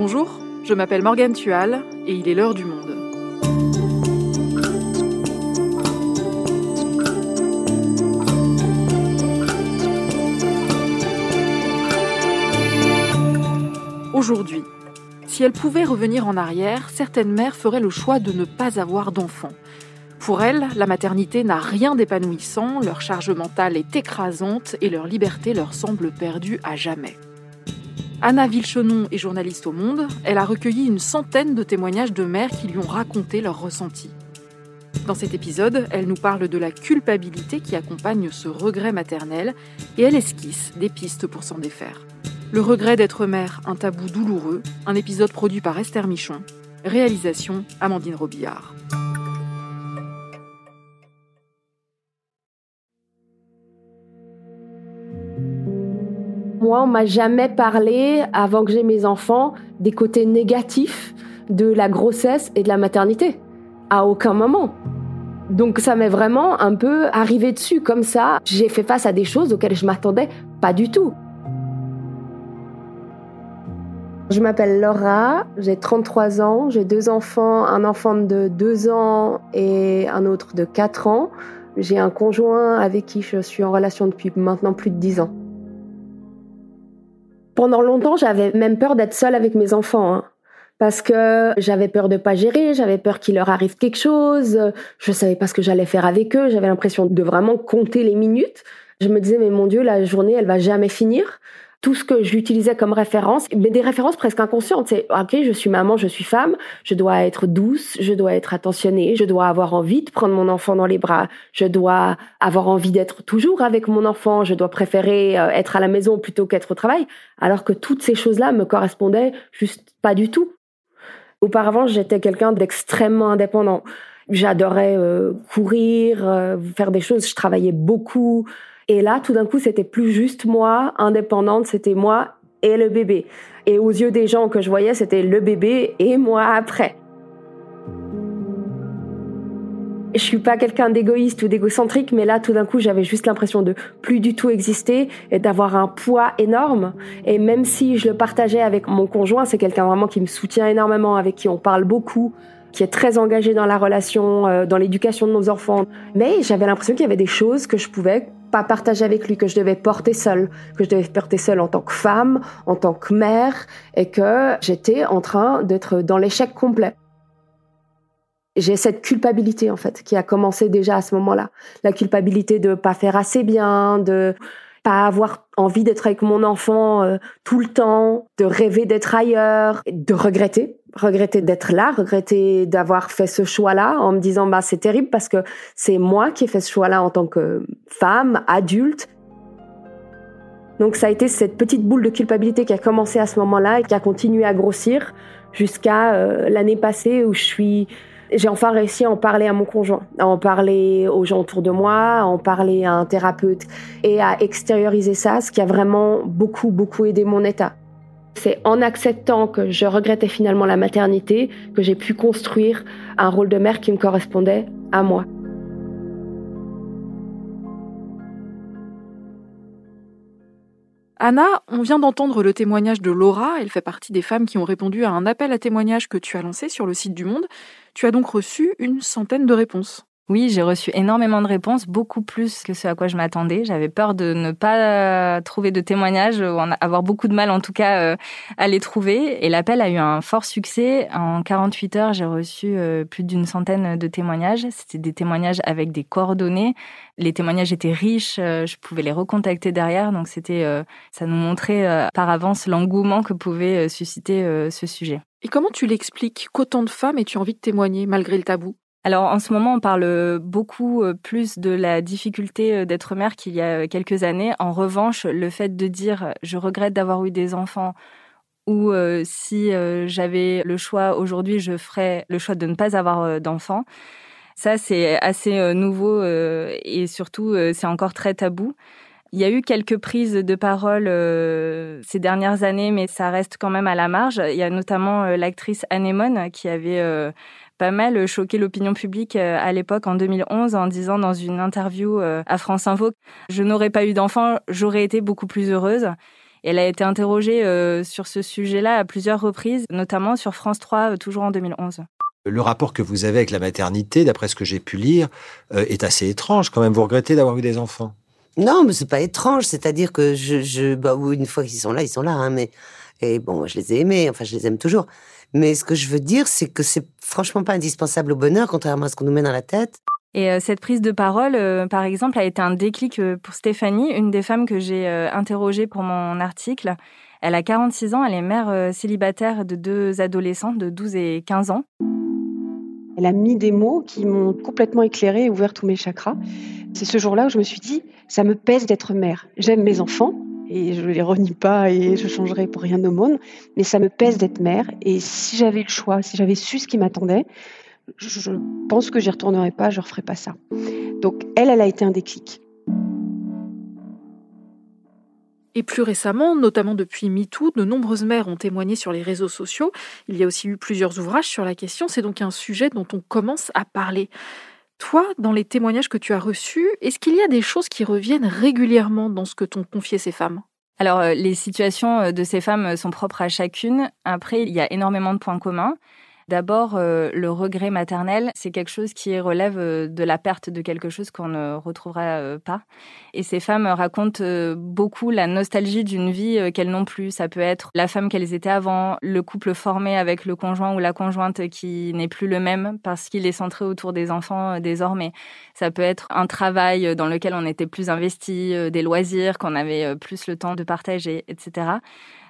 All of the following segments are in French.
Bonjour, je m'appelle Morgane Tual et il est l'heure du monde. Aujourd'hui, si elles pouvaient revenir en arrière, certaines mères feraient le choix de ne pas avoir d'enfants. Pour elles, la maternité n'a rien d'épanouissant, leur charge mentale est écrasante et leur liberté leur semble perdue à jamais. Anna Vilchenon est journaliste au Monde. Elle a recueilli une centaine de témoignages de mères qui lui ont raconté leurs ressentis. Dans cet épisode, elle nous parle de la culpabilité qui accompagne ce regret maternel et elle esquisse des pistes pour s'en défaire. Le regret d'être mère, un tabou douloureux, un épisode produit par Esther Michon, réalisation Amandine Robillard. Moi, on m'a jamais parlé, avant que j'ai mes enfants, des côtés négatifs de la grossesse et de la maternité. À aucun moment. Donc ça m'est vraiment un peu arrivé dessus comme ça. J'ai fait face à des choses auxquelles je m'attendais pas du tout. Je m'appelle Laura, j'ai 33 ans, j'ai deux enfants, un enfant de 2 ans et un autre de 4 ans. J'ai un conjoint avec qui je suis en relation depuis maintenant plus de 10 ans. Pendant longtemps, j'avais même peur d'être seule avec mes enfants. Hein, parce que j'avais peur de pas gérer, j'avais peur qu'il leur arrive quelque chose, je savais pas ce que j'allais faire avec eux, j'avais l'impression de vraiment compter les minutes. Je me disais mais mon dieu, la journée elle va jamais finir tout ce que j'utilisais comme référence, mais des références presque inconscientes. C'est, ok, je suis maman, je suis femme, je dois être douce, je dois être attentionnée, je dois avoir envie de prendre mon enfant dans les bras, je dois avoir envie d'être toujours avec mon enfant, je dois préférer euh, être à la maison plutôt qu'être au travail, alors que toutes ces choses-là me correspondaient juste pas du tout. Auparavant, j'étais quelqu'un d'extrêmement indépendant. J'adorais euh, courir, euh, faire des choses, je travaillais beaucoup, et là, tout d'un coup, c'était plus juste moi, indépendante, c'était moi et le bébé. Et aux yeux des gens que je voyais, c'était le bébé et moi après. Je suis pas quelqu'un d'égoïste ou d'égocentrique, mais là, tout d'un coup, j'avais juste l'impression de plus du tout exister et d'avoir un poids énorme. Et même si je le partageais avec mon conjoint, c'est quelqu'un vraiment qui me soutient énormément, avec qui on parle beaucoup, qui est très engagé dans la relation, euh, dans l'éducation de nos enfants. Mais j'avais l'impression qu'il y avait des choses que je pouvais pas partager avec lui, que je devais porter seule, que je devais porter seule en tant que femme, en tant que mère, et que j'étais en train d'être dans l'échec complet. J'ai cette culpabilité en fait qui a commencé déjà à ce moment-là, la culpabilité de pas faire assez bien, de pas avoir envie d'être avec mon enfant euh, tout le temps, de rêver d'être ailleurs, de regretter, regretter d'être là, regretter d'avoir fait ce choix-là en me disant bah c'est terrible parce que c'est moi qui ai fait ce choix-là en tant que femme, adulte. Donc ça a été cette petite boule de culpabilité qui a commencé à ce moment-là et qui a continué à grossir jusqu'à euh, l'année passée où je suis j'ai enfin réussi à en parler à mon conjoint, à en parler aux gens autour de moi, à en parler à un thérapeute et à extérioriser ça, ce qui a vraiment beaucoup, beaucoup aidé mon état. C'est en acceptant que je regrettais finalement la maternité que j'ai pu construire un rôle de mère qui me correspondait à moi. Anna, on vient d'entendre le témoignage de Laura. Elle fait partie des femmes qui ont répondu à un appel à témoignage que tu as lancé sur le site du Monde. Tu as donc reçu une centaine de réponses. Oui, j'ai reçu énormément de réponses, beaucoup plus que ce à quoi je m'attendais. J'avais peur de ne pas euh, trouver de témoignages, ou avoir beaucoup de mal en tout cas euh, à les trouver. Et l'appel a eu un fort succès. En 48 heures, j'ai reçu euh, plus d'une centaine de témoignages. C'était des témoignages avec des coordonnées. Les témoignages étaient riches, je pouvais les recontacter derrière. Donc c'était, ça nous montrait par avance l'engouement que pouvait susciter ce sujet. Et comment tu l'expliques qu'autant de femmes aient-tu envie de témoigner malgré le tabou? Alors en ce moment, on parle beaucoup plus de la difficulté d'être mère qu'il y a quelques années. En revanche, le fait de dire je regrette d'avoir eu des enfants ou si j'avais le choix aujourd'hui, je ferais le choix de ne pas avoir d'enfants. Ça, c'est assez nouveau et surtout, c'est encore très tabou. Il y a eu quelques prises de parole ces dernières années, mais ça reste quand même à la marge. Il y a notamment l'actrice Anémone qui avait pas mal choqué l'opinion publique euh, à l'époque en 2011 en disant dans une interview euh, à France Info je n'aurais pas eu d'enfant, j'aurais été beaucoup plus heureuse. elle a été interrogée sur ce sujet-là à plusieurs reprises, notamment sur France 3, toujours en 2011. Le rapport que vous avez avec la maternité, d'après ce que j'ai pu lire, est assez étrange quand même. Vous regrettez d'avoir eu des enfants? Non, mais c'est pas étrange. C'est-à-dire que je, je bah, une fois qu'ils sont là, ils sont là. Hein, mais et bon, je les ai aimés. Enfin, je les aime toujours. Mais ce que je veux dire, c'est que c'est franchement pas indispensable au bonheur, contrairement à ce qu'on nous met dans la tête. Et euh, cette prise de parole, euh, par exemple, a été un déclic euh, pour Stéphanie, une des femmes que j'ai interrogées pour mon article. Elle a 46 ans, elle est mère célibataire de deux adolescents de 12 et 15 ans. Elle a mis des mots qui m'ont complètement éclairé et ouvert tous mes chakras. C'est ce jour-là où je me suis dit, ça me pèse d'être mère. J'aime mes enfants, et je les renie pas et je changerai pour rien au monde, mais ça me pèse d'être mère et si j'avais le choix, si j'avais su ce qui m'attendait, je pense que j'y retournerais pas, je referais pas ça. Donc elle, elle a été un déclic. Et plus récemment, notamment depuis MeToo, de nombreuses mères ont témoigné sur les réseaux sociaux. Il y a aussi eu plusieurs ouvrages sur la question. C'est donc un sujet dont on commence à parler. Toi, dans les témoignages que tu as reçus, est-ce qu'il y a des choses qui reviennent régulièrement dans ce que t'ont confié ces femmes? Alors, euh, les situations euh, de ces femmes euh, sont propres à chacune. Après, il y a énormément de points communs. D'abord, euh, le regret maternel, c'est quelque chose qui relève euh, de la perte de quelque chose qu'on ne retrouvera euh, pas. Et ces femmes racontent beaucoup la nostalgie d'une vie qu'elles n'ont plus. Ça peut être la femme qu'elles étaient avant, le couple formé avec le conjoint ou la conjointe qui n'est plus le même parce qu'il est centré autour des enfants désormais. Ça peut être un travail dans lequel on était plus investi, des loisirs, qu'on avait plus le temps de partager, etc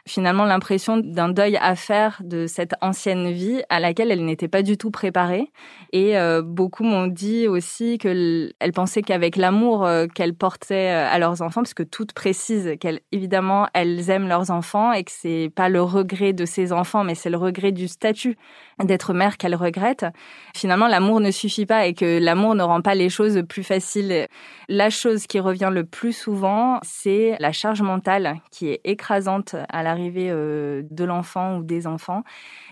finalement l'impression d'un deuil à faire de cette ancienne vie à laquelle elle n'était pas du tout préparée. Et euh, beaucoup m'ont dit aussi qu'elle pensait qu'avec l'amour euh, qu'elle portait euh, à leurs enfants, parce que toutes précisent qu'évidemment elles aiment leurs enfants et que c'est pas le regret de ses enfants, mais c'est le regret du statut d'être mère qu'elle regrette. Finalement, l'amour ne suffit pas et que l'amour ne rend pas les choses plus faciles. La chose qui revient le plus souvent, c'est la charge mentale qui est écrasante à la arrivée euh, de l'enfant ou des enfants.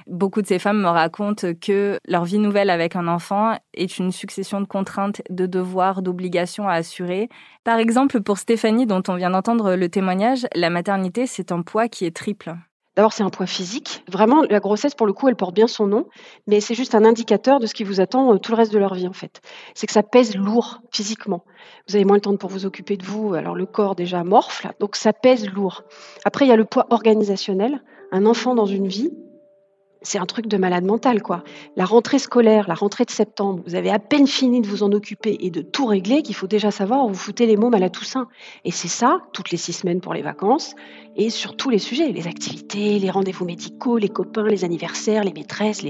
Beaucoup de ces femmes me racontent que leur vie nouvelle avec un enfant est une succession de contraintes, de devoirs, d'obligations à assurer. Par exemple, pour Stéphanie, dont on vient d'entendre le témoignage, la maternité, c'est un poids qui est triple. D'abord, c'est un poids physique. Vraiment, la grossesse, pour le coup, elle porte bien son nom, mais c'est juste un indicateur de ce qui vous attend euh, tout le reste de leur vie, en fait. C'est que ça pèse lourd physiquement. Vous avez moins le temps pour vous occuper de vous, alors le corps déjà morfle, donc ça pèse lourd. Après, il y a le poids organisationnel. Un enfant dans une vie, c'est un truc de malade mental, quoi. La rentrée scolaire, la rentrée de septembre, vous avez à peine fini de vous en occuper et de tout régler qu'il faut déjà savoir où vous foutez les mômes à Toussaint. Et c'est ça, toutes les six semaines pour les vacances, et sur tous les sujets, les activités, les rendez-vous médicaux, les copains, les anniversaires, les maîtresses,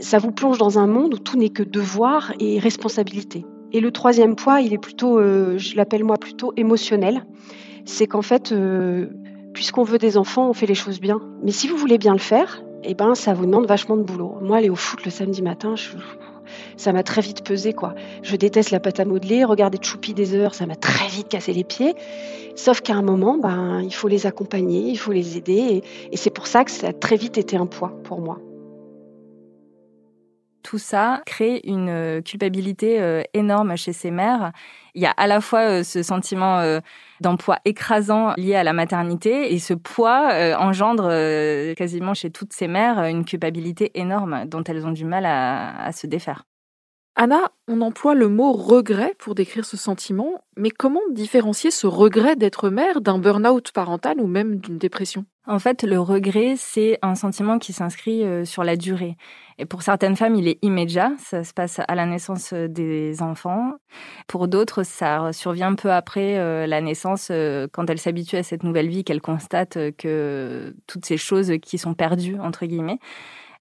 ça vous plonge dans un monde où tout n'est que devoir et responsabilité. Et le troisième poids, il est plutôt, euh, je l'appelle moi plutôt émotionnel. C'est qu'en fait, euh, puisqu'on veut des enfants, on fait les choses bien. Mais si vous voulez bien le faire, eh ben, ça vous demande vachement de boulot. Moi, aller au foot le samedi matin, ça m'a très vite pesé, quoi. Je déteste la pâte à modeler, regarder Choupi des heures, ça m'a très vite cassé les pieds. Sauf qu'à un moment, ben, il faut les accompagner, il faut les aider, et c'est pour ça que ça a très vite été un poids pour moi tout ça crée une euh, culpabilité euh, énorme chez ces mères. Il y a à la fois euh, ce sentiment d'emploi écrasant lié à la maternité et ce poids engendre quasiment chez toutes ces mères une culpabilité énorme dont elles ont du mal à, se défaire. Anna, on emploie le mot regret pour décrire ce sentiment, mais comment différencier ce regret d'être mère d'un burn-out parental ou même d'une dépression? En fait, le regret, c'est un sentiment qui s'inscrit sur la durée. Et pour certaines femmes, il est immédiat, ça se passe à la naissance euh, des enfants. Pour d'autres, ça survient peu après euh, la naissance, euh, quand elles s'habituent à cette nouvelle vie, qu'elles constatent que toutes ces choses qui sont perdues, entre guillemets.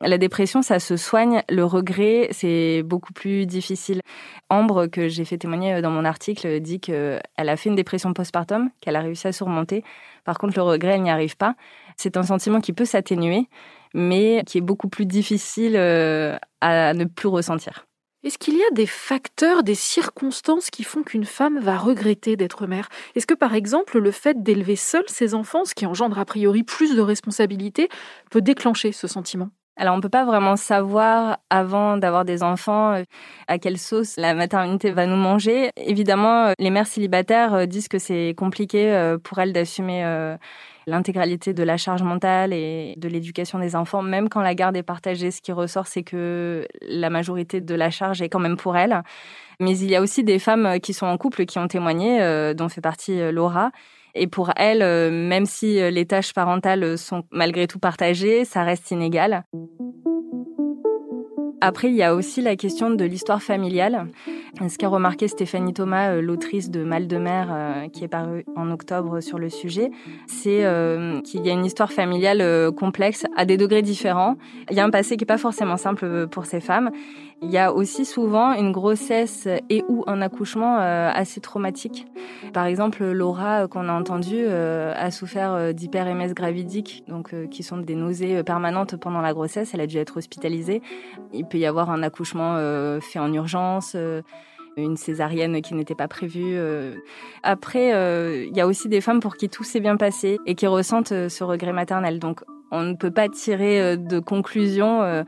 La dépression, ça se soigne. Le regret, c'est beaucoup plus difficile. Ambre, que j'ai fait témoigner dans mon article, dit qu'elle a fait une dépression postpartum, qu'elle a réussi à surmonter. Par contre, le regret, elle n'y arrive pas. C'est un sentiment qui peut s'atténuer, mais qui est beaucoup plus difficile euh, à ne plus ressentir. Est-ce qu'il y a des facteurs, des circonstances qui font qu'une femme va regretter d'être mère? Est-ce que par exemple le fait d'élever seule ses enfants, ce qui engendre a priori plus de responsabilités, peut déclencher ce sentiment? Alors, on peut pas vraiment savoir avant d'avoir des enfants euh, à quelle sauce la maternité va nous manger. Évidemment, euh, les mères célibataires euh, disent que c'est compliqué pour elles d'assumer l'intégralité de la charge mentale et de l'éducation des enfants, même quand la garde est partagée. Ce qui ressort, c'est que la majorité de la charge est quand même pour elles. Mais il y a aussi des femmes qui sont en couple qui ont témoigné, dont fait partie Laura, et pour elle, euh, même si euh, les tâches parentales sont malgré tout partagées, ça reste inégal. Après, il y a aussi la question de l'histoire familiale. Ce qu'a remarqué Stéphanie Thomas, euh, l'autrice de Mal de mer, qui est parue en octobre sur le sujet, c'est qu'il y a une histoire familiale complexe à des degrés différents. Il y a un passé qui n'est pas forcément simple pour ces femmes. Il y a aussi souvent une grossesse et ou un accouchement euh, assez traumatique. Par exemple, Laura, euh, qu'on a entendu, euh, a souffert d'hyper-MS gravidique, donc qui sont des nausées permanentes pendant la grossesse. Elle a dû être hospitalisée. Il peut y avoir un accouchement fait en urgence une césarienne qui n'était pas prévue. Après, il y a aussi des femmes pour qui tout s'est bien passé et qui ressentent ce regret maternel. Donc, on ne peut pas tirer de conclusion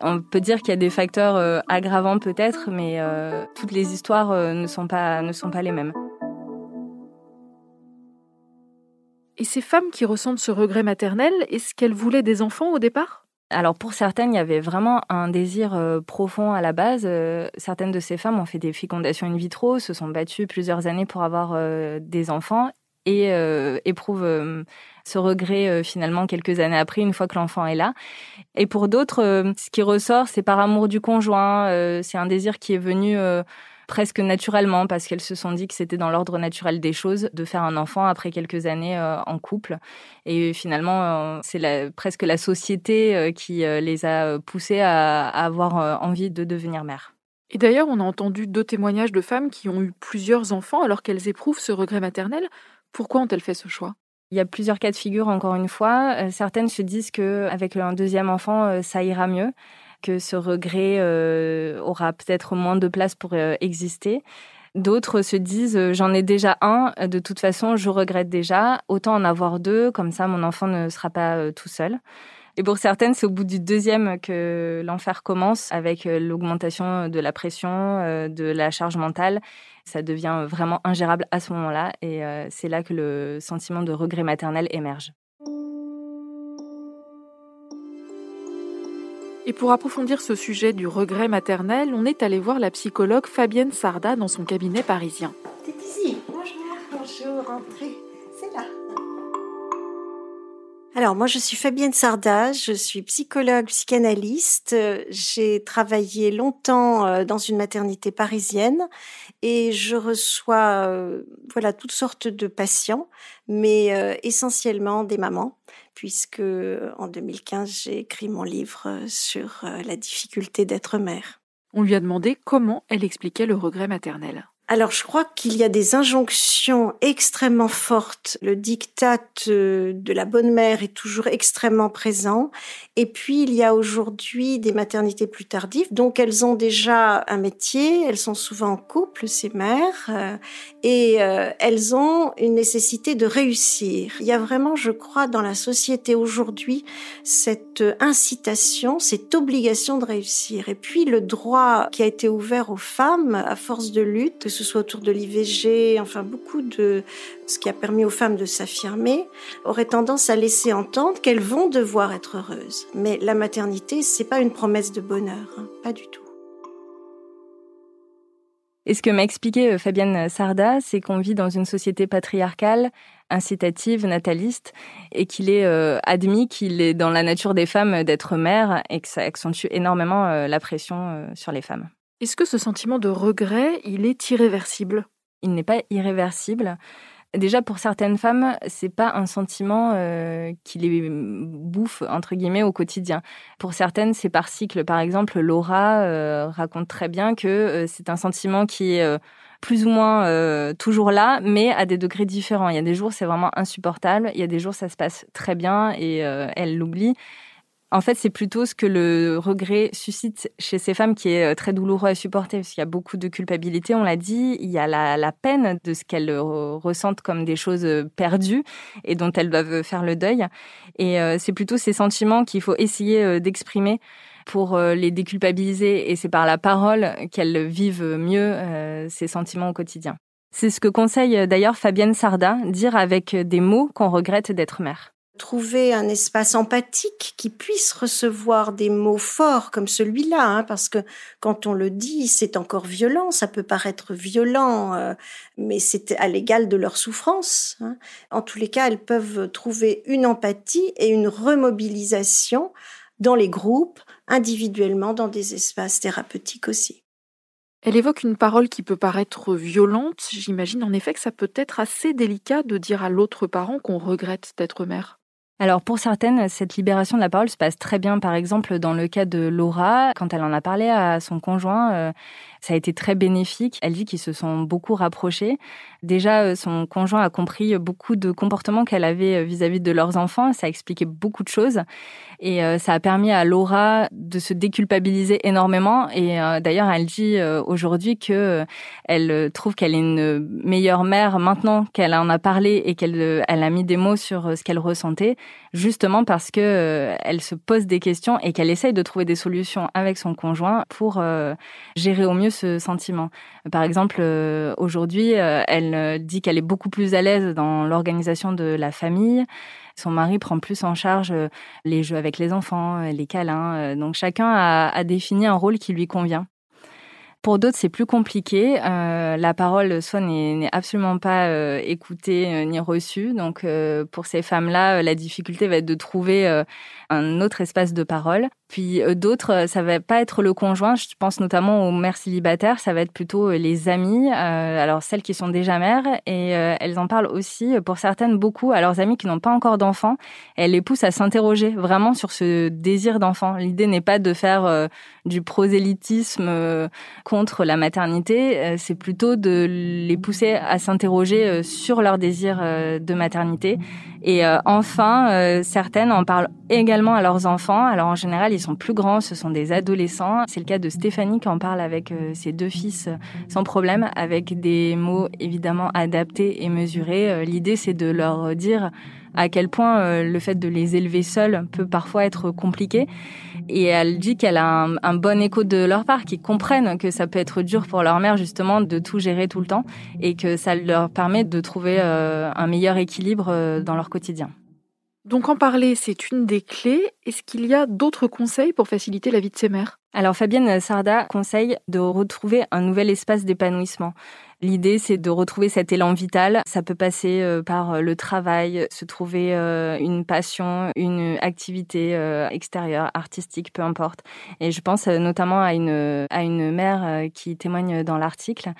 on peut dire qu'il y a des facteurs euh, aggravants peut-être, mais euh, toutes les histoires euh, ne, sont pas, ne sont pas les mêmes. Et ces femmes qui ressentent ce regret maternel, est-ce qu'elles voulaient des enfants au départ? Alors pour certaines, il y avait vraiment un désir profond à la base. certaines de ces femmes ont fait des fécondations in vitro, se sont battues plusieurs années pour avoir des enfants et éprouvent ce regret euh, finalement quelques années après, une fois que l'enfant est là. Et pour d'autres, euh, ce qui ressort, c'est par amour du conjoint, euh, c'est un désir qui est venu presque naturellement parce qu'elles se sont dit que c'était dans l'ordre naturel des choses de faire un enfant après quelques années en couple. Et finalement, c'est presque la société qui les a poussées à, à avoir envie de devenir mère. Et d'ailleurs, on a entendu deux témoignages de femmes qui ont eu plusieurs enfants alors qu'elles éprouvent ce regret maternel. Pourquoi ont-elles fait ce choix? Il y a plusieurs cas de figure, encore une fois. Euh, certaines se disent qu'avec un deuxième enfant, euh, ça ira mieux, que ce regret euh, aura peut-être moins de place pour exister. D'autres se disent j'en ai déjà un, de toute façon je regrette déjà, autant en avoir deux, comme ça mon enfant ne sera pas tout seul. Et pour certaines, c'est au bout du deuxième que l'enfer commence avec l'augmentation de la pression, de la charge mentale ça devient vraiment ingérable à ce moment-là et euh, c'est là que le sentiment de regret maternel émerge. Et pour approfondir ce sujet du regret maternel, on est allé voir la psychologue Fabienne Sarda dans son cabinet parisien. C'est ici. Bonjour, bonjour, entrez. Alors, moi, je suis Fabienne Sarda, je suis psychologue, psychanalyste. J'ai travaillé longtemps euh, dans une maternité parisienne et je reçois euh, voilà toutes sortes de patients, mais euh, essentiellement des mamans, puisque en 2015 j'ai écrit mon livre sur la difficulté d'être mère. On lui a demandé comment elle expliquait le regret maternel. Alors, je crois qu'il y a des injonctions extrêmement fortes. Le diktat euh, de la bonne mère est toujours extrêmement présent. Et puis, il y a aujourd'hui des maternités plus tardives. Donc, elles ont déjà un métier. Elles sont souvent en couple, ces mères. Euh, et euh, elles ont une nécessité de réussir. Il y a vraiment, je crois, dans la société aujourd'hui, cette incitation, cette obligation de réussir. Et puis, le droit qui a été ouvert aux femmes à force de lutte, ce soit autour de l'IVG, enfin beaucoup de ce qui a permis aux femmes de s'affirmer, aurait tendance à laisser entendre qu'elles vont devoir être heureuses. Mais la maternité, c'est pas une promesse de bonheur, hein, pas du tout. Et ce que m'a expliqué euh, Fabienne Sarda, c'est qu'on vit dans une société patriarcale, incitative, nataliste, et qu'il est euh, admis qu'il est dans la nature des femmes d'être mère et que ça accentue énormément euh, la pression sur les femmes. Est-ce que ce sentiment de regret, il est irréversible? Il n'est pas irréversible. Déjà, pour certaines femmes, c'est pas un sentiment euh, qui les bouffe entre guillemets au quotidien. Pour certaines, c'est par cycle. Par exemple, Laura euh, raconte très bien que euh, c'est un sentiment qui est plus ou moins toujours là, mais à des degrés différents. Il y a des jours, c'est vraiment insupportable. Il y a des jours, ça se passe très bien et elle l'oublie. En fait, c'est plutôt ce que le regret suscite chez ces femmes qui est euh, très douloureux à supporter, parce qu'il y a beaucoup de culpabilité, on l'a dit, il y a la, peine de ce qu'elles ressentent comme des choses euh, perdues et dont elles doivent faire le deuil. Et euh, c'est plutôt ces sentiments qu'il faut essayer d'exprimer pour les déculpabiliser, et c'est par la parole qu'elles vivent mieux ces sentiments au quotidien. C'est ce que conseille d'ailleurs Fabienne Sarda, dire avec des mots qu'on regrette d'être mère trouver un espace empathique qui puisse recevoir des mots forts comme celui-là, hein, parce que quand on le dit, c'est encore violent, ça peut paraître violent, euh, mais c'est à l'égal de leur souffrance. Hein. En tous les cas, elles peuvent trouver une empathie et une remobilisation dans les groupes, individuellement, dans des espaces thérapeutiques aussi. Elle évoque une parole qui peut paraître violente. J'imagine en effet que ça peut être assez délicat de dire à l'autre parent qu'on regrette d'être mère. Alors pour certaines, cette libération de la parole se passe très bien. Par exemple, dans le cas de Laura, quand elle en a parlé à son conjoint, euh, ça a été très bénéfique. Elle dit qu'ils se sont beaucoup rapprochés. Déjà, euh, son conjoint a compris beaucoup de comportements qu'elle avait euh, vis-à-vis de leurs enfants. Ça a expliqué beaucoup de choses. Et ça a permis à Laura de se déculpabiliser énormément. Et d'ailleurs, elle dit aujourd'hui que elle trouve qu'elle est une meilleure mère maintenant qu'elle en a parlé et qu'elle elle a mis des mots sur ce qu'elle ressentait, justement parce que elle se pose des questions et qu'elle essaye de trouver des solutions avec son conjoint pour gérer au mieux ce sentiment. Par exemple, euh, aujourd'hui, euh, elle euh, dit qu'elle est beaucoup plus à l'aise dans l'organisation de la famille. Son mari prend plus en charge les jeux avec les enfants, les câlins. Donc chacun a défini un rôle qui lui convient. Pour d'autres, c'est plus compliqué. Euh, la parole soit n'est absolument pas euh, écoutée euh, ni reçue. Donc, pour ces femmes-là, la difficulté va être de trouver un autre espace de parole. Puis d'autres, ça va pas être le conjoint. Je pense notamment aux mères célibataires. Ça va être plutôt les amies. alors celles qui sont déjà mères et elles en parlent aussi pour certaines beaucoup à leurs amis qui n'ont pas encore d'enfants. Elles les poussent à s'interroger vraiment sur ce désir d'enfant. L'idée n'est pas de faire du prosélytisme contre la maternité, euh, c'est plutôt de les pousser à s'interroger euh, sur leur désir euh, de maternité. Et enfin, certaines en parlent également à leurs enfants. Alors en général, ils sont plus grands, ce sont des adolescents. C'est le cas de Stéphanie qui en parle avec ses deux fils sans problème, avec des mots évidemment adaptés et mesurés. L'idée, c'est de leur dire à quel point euh, le fait de les élever seuls peut parfois être compliqué. Et elle dit qu'elle a un, bon écho de leur part, qu'ils comprennent que ça peut être dur pour leur mère justement de tout gérer tout le temps et que ça leur permet de trouver euh, un meilleur équilibre euh, dans leur quotidien. Donc en parler, c'est une des clés. Est-ce qu'il y a d'autres conseils pour faciliter la vie de ces mères? Alors Fabienne Sarda conseille de retrouver un nouvel espace d'épanouissement. L'idée, c'est de retrouver cet élan vital. Ça peut passer euh, par euh, le travail, se trouver euh, une passion, une activité extérieure, artistique, peu importe. Et je pense notamment à une, à une mère qui témoigne dans l'article,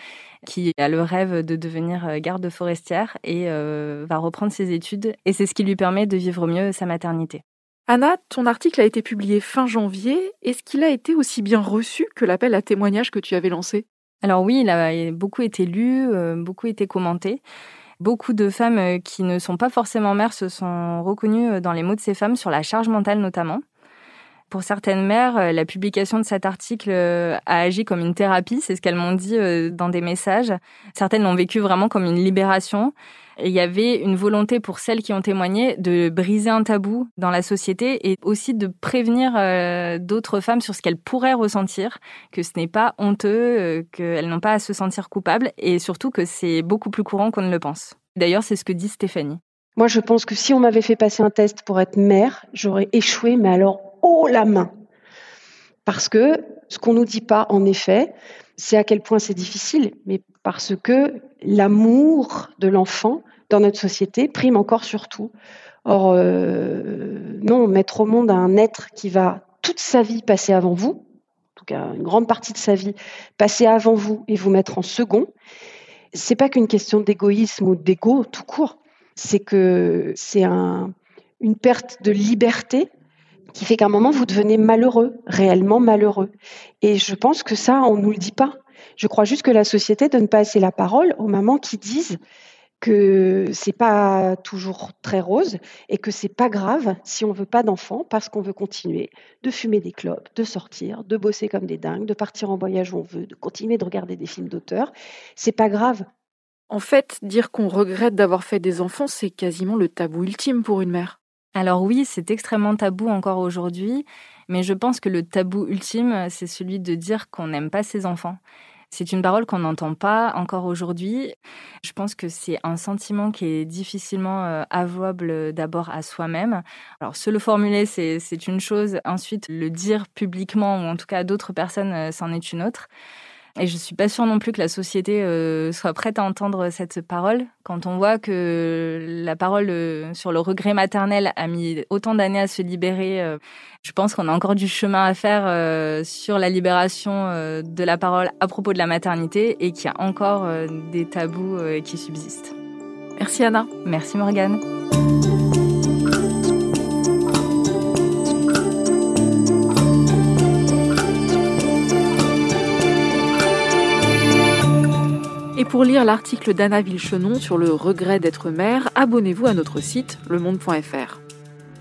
qui a le rêve de devenir garde forestière et va reprendre ses études. Et c'est ce qui lui permet de vivre mieux sa maternité. Anna, ton article a été publié fin janvier. Est-ce qu'il a été aussi bien reçu que l'appel à témoignage que tu avais lancé? Alors oui, il a beaucoup été lu, euh, beaucoup été commenté. Beaucoup de femmes euh, qui ne sont pas forcément mères se sont reconnues euh, dans les mots de ces femmes sur la charge mentale notamment. Pour certaines mères, la publication de cet article a agi comme une thérapie, c'est ce qu'elles m'ont dit dans des messages. Certaines l'ont vécu vraiment comme une libération il y avait une volonté pour celles qui ont témoigné de briser un tabou dans la société et aussi de prévenir euh, d'autres femmes sur ce qu'elles pourraient ressentir, que ce n'est pas honteux, euh, qu'elles n'ont pas à se sentir coupables et surtout que c'est beaucoup plus courant qu'on ne le pense. D'ailleurs, c'est ce que dit Stéphanie. Moi, je pense que si on m'avait fait passer un test pour être mère, j'aurais échoué, mais alors haut la main. Parce que ce qu'on nous dit pas, en effet, c'est à quel point c'est difficile, mais parce que l'amour de l'enfant dans notre société prime encore sur tout. Or, euh, non, mettre au monde un être qui va toute sa vie passer avant vous, en tout cas une grande partie de sa vie passer avant vous et vous mettre en second, c'est pas qu'une question d'égoïsme ou d'ego tout court, c'est que c'est un, une perte de liberté qui fait qu'à un moment vous devenez malheureux, réellement malheureux. Et je pense que ça, on nous le dit pas. Je crois juste que la société donne pas assez la parole aux mamans qui disent que c'est pas toujours très rose et que c'est pas grave si on veut pas d'enfants parce qu'on veut continuer de fumer des clopes, de sortir, de bosser comme des dingues, de partir en voyage où on veut, de continuer de regarder des films d'auteur. C'est pas grave. En fait, dire qu'on regrette d'avoir fait des enfants, c'est quasiment le tabou ultime pour une mère. Alors oui, c'est extrêmement tabou encore aujourd'hui, mais je pense que le tabou ultime, c'est celui de dire qu'on n'aime pas ses enfants. C'est une parole qu'on n'entend pas encore aujourd'hui. Je pense que c'est un sentiment qui est difficilement euh, avouable d'abord à soi-même. Alors, se le formuler, c'est une chose. Ensuite, le dire publiquement, ou en tout cas à d'autres personnes, euh, c'en est une autre. Et je suis pas sûre non plus que la société euh, soit prête à entendre cette parole. Quand on voit que la parole euh, sur le regret maternel a mis autant d'années à se libérer, euh, je pense qu'on a encore du chemin à faire sur la libération de la parole à propos de la maternité et qu'il y a encore des tabous qui subsistent. Merci Anna. Merci Morgane. Et pour lire l'article d'Anna Villechenon sur le regret d'être mère, abonnez-vous à notre site lemonde.fr.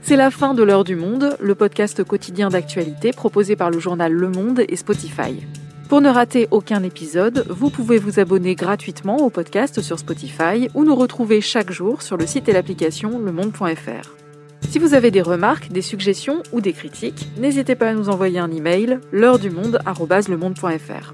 C'est la fin de l'heure du monde, le podcast quotidien d'actualité proposé par le journal Le Monde et Spotify. Pour ne rater aucun épisode, vous pouvez vous abonner gratuitement au podcast sur Spotify ou nous retrouver chaque jour sur le site et l'application lemonde.fr. Si vous avez des remarques, des suggestions ou des critiques, n'hésitez pas à nous envoyer un email l'heure du monde@lemonde.fr.